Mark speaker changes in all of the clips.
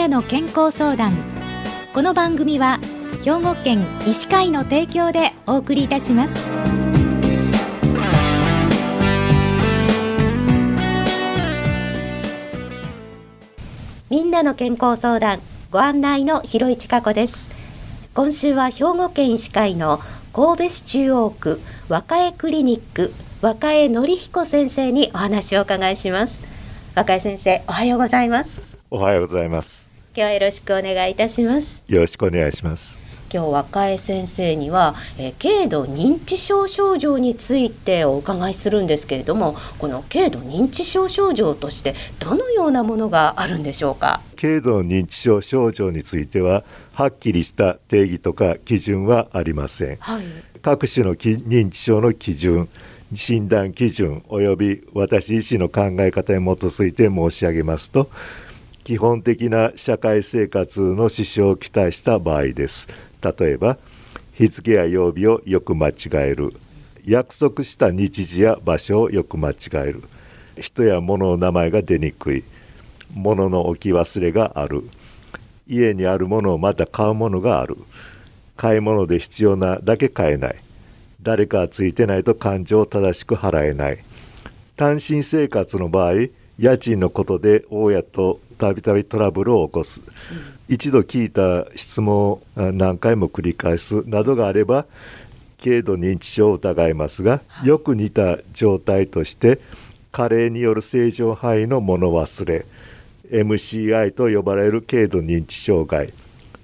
Speaker 1: なの健康相談。この番組は兵庫県医師会の提供でお送りいたします。みんなの健康相談ご案内の広市加子です。今週は兵庫県医師会の神戸市中央区若江クリニック若江則彦先生にお話をお伺いします。若江先生おはようございます。
Speaker 2: おはようございます。
Speaker 1: 今日はよろしくお願いいたします。
Speaker 2: よろしくお願いします。
Speaker 1: 今日若江先生には、えー、軽度認知症症状についてお伺いするんですけれどもこの軽度認知症症状としてどのようなものがあるんでしょうか？
Speaker 2: 軽度認知症症状についてははっきりした定義とか基準はありません、はい、各種の認知症の基準診断基準及び私自身の考え方に基づいて申し上げますと基本的な社会生活の支障を期待した場合です。例えば日付や曜日をよく間違える。約束した日時や場所をよく間違える。人や物の名前が出にくい。物の置き忘れがある。家にあるものをまた買うものがある。買い物で必要なだけ買えない。誰かついてないと感情を正しく払えない。単身生活の場合家賃のことで大家とたびたびトラブルを起こす、一度聞いた質問を何回も繰り返すなどがあれば軽度認知症を疑いますが、よく似た状態として加齢による正常範囲の物忘れ MCI と呼ばれる軽度認知障害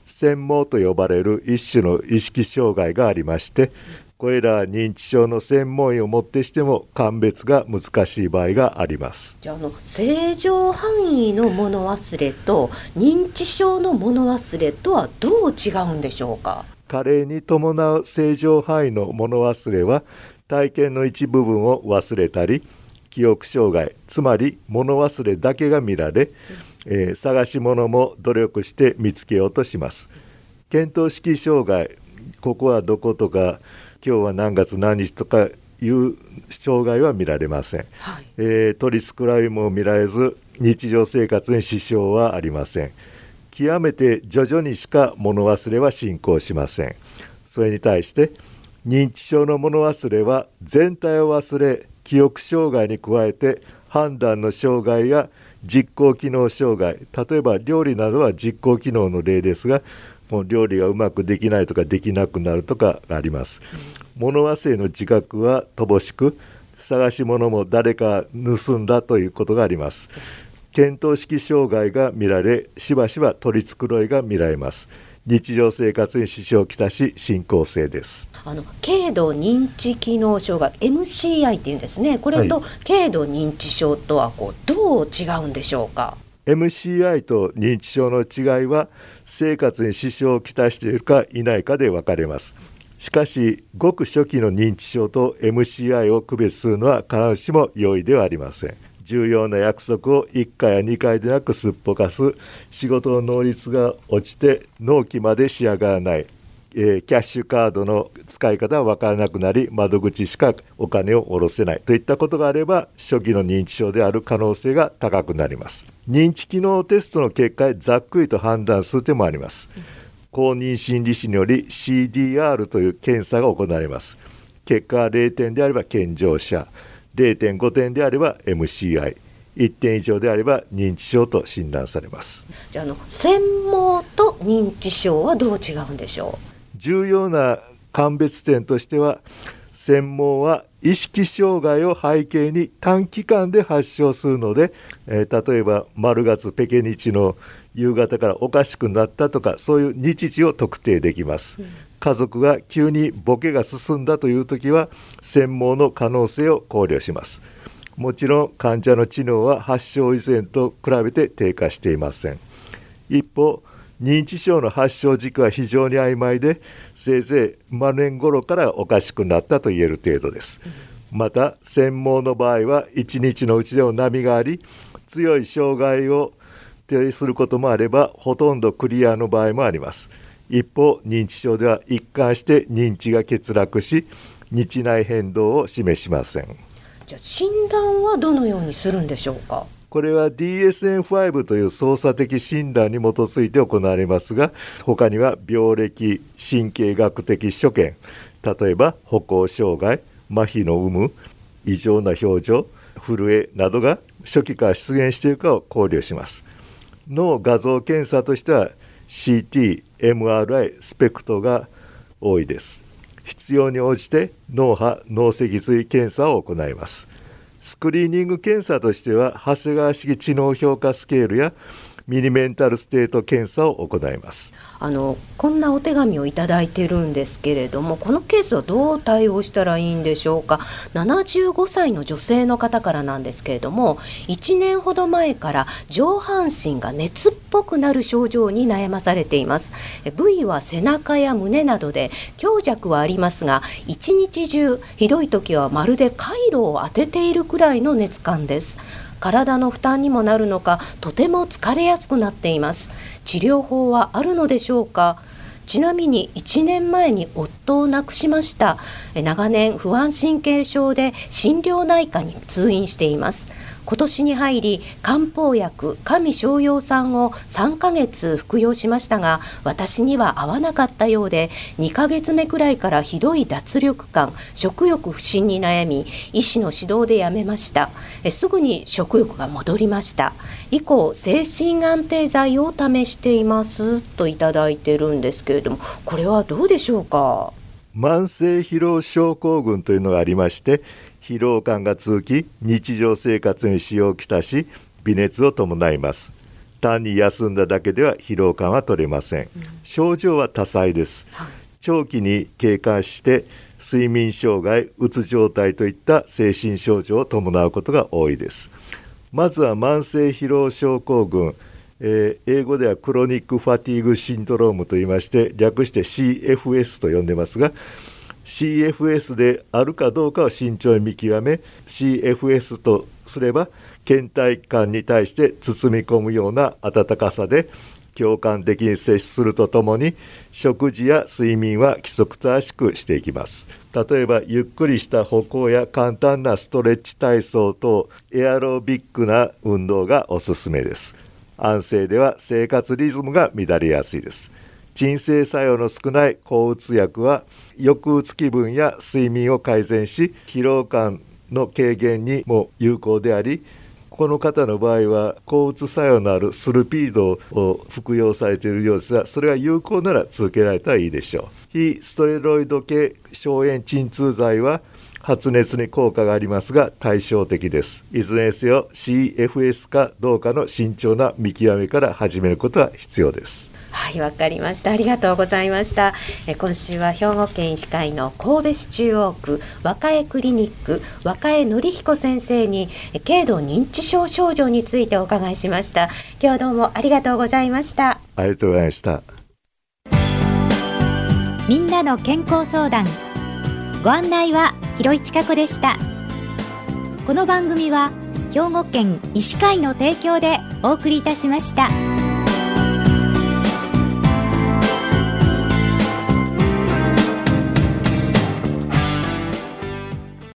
Speaker 2: 専門と呼ばれる一種の意識障害がありましてこれら認知症の専門医をもってしても鑑別が難しい場合があります。
Speaker 1: じゃあの正常範囲の物忘れと認知症の物忘れとはどう違うんでしょうか？
Speaker 2: 加齢に伴う正常範囲の物忘れは体験の一部分を忘れたり記憶障害つまり物忘れだけが見られ、うん、えー、探し物も努力して見つけようとします。見当識障害ここはどことか今日は何月何日とかいう障害は見られません、はい、えー、取り繕いも見られず日常生活に支障はありません。極めて徐々にしか物忘れは進行しません。それに対して認知症の物忘れは全体を忘れ記憶障害に加えて判断の障害や実行機能障害例えば料理などは実行機能の例ですがもう料理がうまくできないとかできなくなるとかあります。物忘れの自覚は乏しく探し物も誰か盗んだということがあります。見当識障害が見られしばしば取り繕いが見られます。日常生活に支障をきたし進行性です
Speaker 1: あの軽度認知機能障害 MCI っていうんですねこれと軽度認知症とはこうどう違うんでしょうか、
Speaker 2: MCI と認知症の違いは生活に支障をきたしているかいないかで分かれます。しかしごく初期の認知症と MCI を区別するのは必ずしも容易ではありません。重要な約束を1回や2回でなくすっぽかす仕事の能率が落ちて納期まで仕上がらない。えー、キャッシュカードの使い方は分からなくなり窓口しかお金を下ろせないといったことがあれば初期の認知症である可能性が高くなります。認知機能テストの結果ざっくりと判断する手もあります。公認心理師により CDR という検査が行われます。結果は0点であれば健常者0.5点であれば MCI 1点以上であれば認知症と診断されます。
Speaker 1: じゃあの専門と認知症はどう違うんでしょう？
Speaker 2: 重要な鑑別点としては専門は意識障害を背景に短期間で発症するので、えー、例えば丸月ペケ日の夕方からおかしくなったとかそういう日時を特定できます、家族が急にボケが進んだという時は専門の可能性を考慮します。もちろん患者の知能は発症以前と比べて低下していません。一方認知症の発症時期は非常に曖昧でせいぜい真年頃からおかしくなったと言える程度です。また専門の場合は1日のうちでも波があり強い障害を提することもあればほとんどクリアの場合もあります。一方認知症では一貫して認知が欠落し日内変動を示しません。
Speaker 1: じゃあ診断はどのようにするんでしょうか？
Speaker 2: これは DSM-5 という操作的診断に基づいて行われますが他には病歴神経学的所見例えば歩行障害麻痺の有無異常な表情震えなどが初期から出現しているかを考慮します。脳画像検査としては CT、MRI、スペクトが多いです。必要に応じて脳波脳脊髄検査を行います。スクリーニング検査としては長谷川式知能評価スケールやミニメンタルステート検査を行います。
Speaker 1: あのこんなお手紙をいただいてるんですけれどもこのケースはどう対応したらいいんでしょうか？75歳の女性の方からなんですけれども1年ほど前から上半身が熱っぽくなる症状に悩まされています。部位は背中や胸などで強弱はありますが一日中ひどい時はまるで回路を当てているくらいの熱感です。体の負担にもなるのかとても疲れやすくなっています。治療法はあるのでしょうか？ちなみに1年前に夫を亡くしました。長年不安神経症で心療内科に通院しています。今年に入り漢方薬神商用酸を3ヶ月服用しましたが私には合わなかったようで2ヶ月目くらいからひどい脱力感食欲不振に悩み医師の指導でやめました。えすぐに食欲が戻りました。以降精神安定剤を試していますといただいてるんですけれどもこれはどうでしょうか？
Speaker 2: 慢性疲労症候群というのがありまして疲労感が続き日常生活に支障をきたし微熱を伴います。単に休んだだけでは疲労感は取れません、うん、症状は多彩です、はい、長期に経過して睡眠障害うつ状態といった精神症状を伴うことが多いです。まずは慢性疲労症候群。えー、英語ではクロニックファティーグシンドロームといいまして略して CFS と呼んでますが CFS であるかどうかを慎重に見極め CFS とすれば倦怠感に対して包み込むような温かさで共感的に接するとともに食事や睡眠は規則正しくしていきます。例えばゆっくりした歩行や簡単なストレッチ体操等エアロビックな運動がおすすめです。安静では生活リズムが乱れやすいです。鎮静作用の少ない抗うつ薬は抑うつ気分や睡眠を改善し疲労感の軽減にも有効でありこの方の場合は抗うつ作用のあるスルピードを服用されているようですがそれが有効なら続けられたらいいでしょう。非ステロイド系消炎鎮痛剤は発熱に効果がありますが対照的です。いずれにせよ CFS かどうかの慎重な見極めから始めることは必要です。
Speaker 1: はいわかりました。ありがとうございました。え今週は兵庫県医師会の神戸市中央区若江クリニック若江則彦先生に軽度認知症症状についてお伺いしました。今日はどうもありがとうございました。
Speaker 2: ありがとうございました。
Speaker 1: みんなの健康相談。ご案内は広市加子でしたこの番組は兵庫県医師会の提供でお送りいたしました。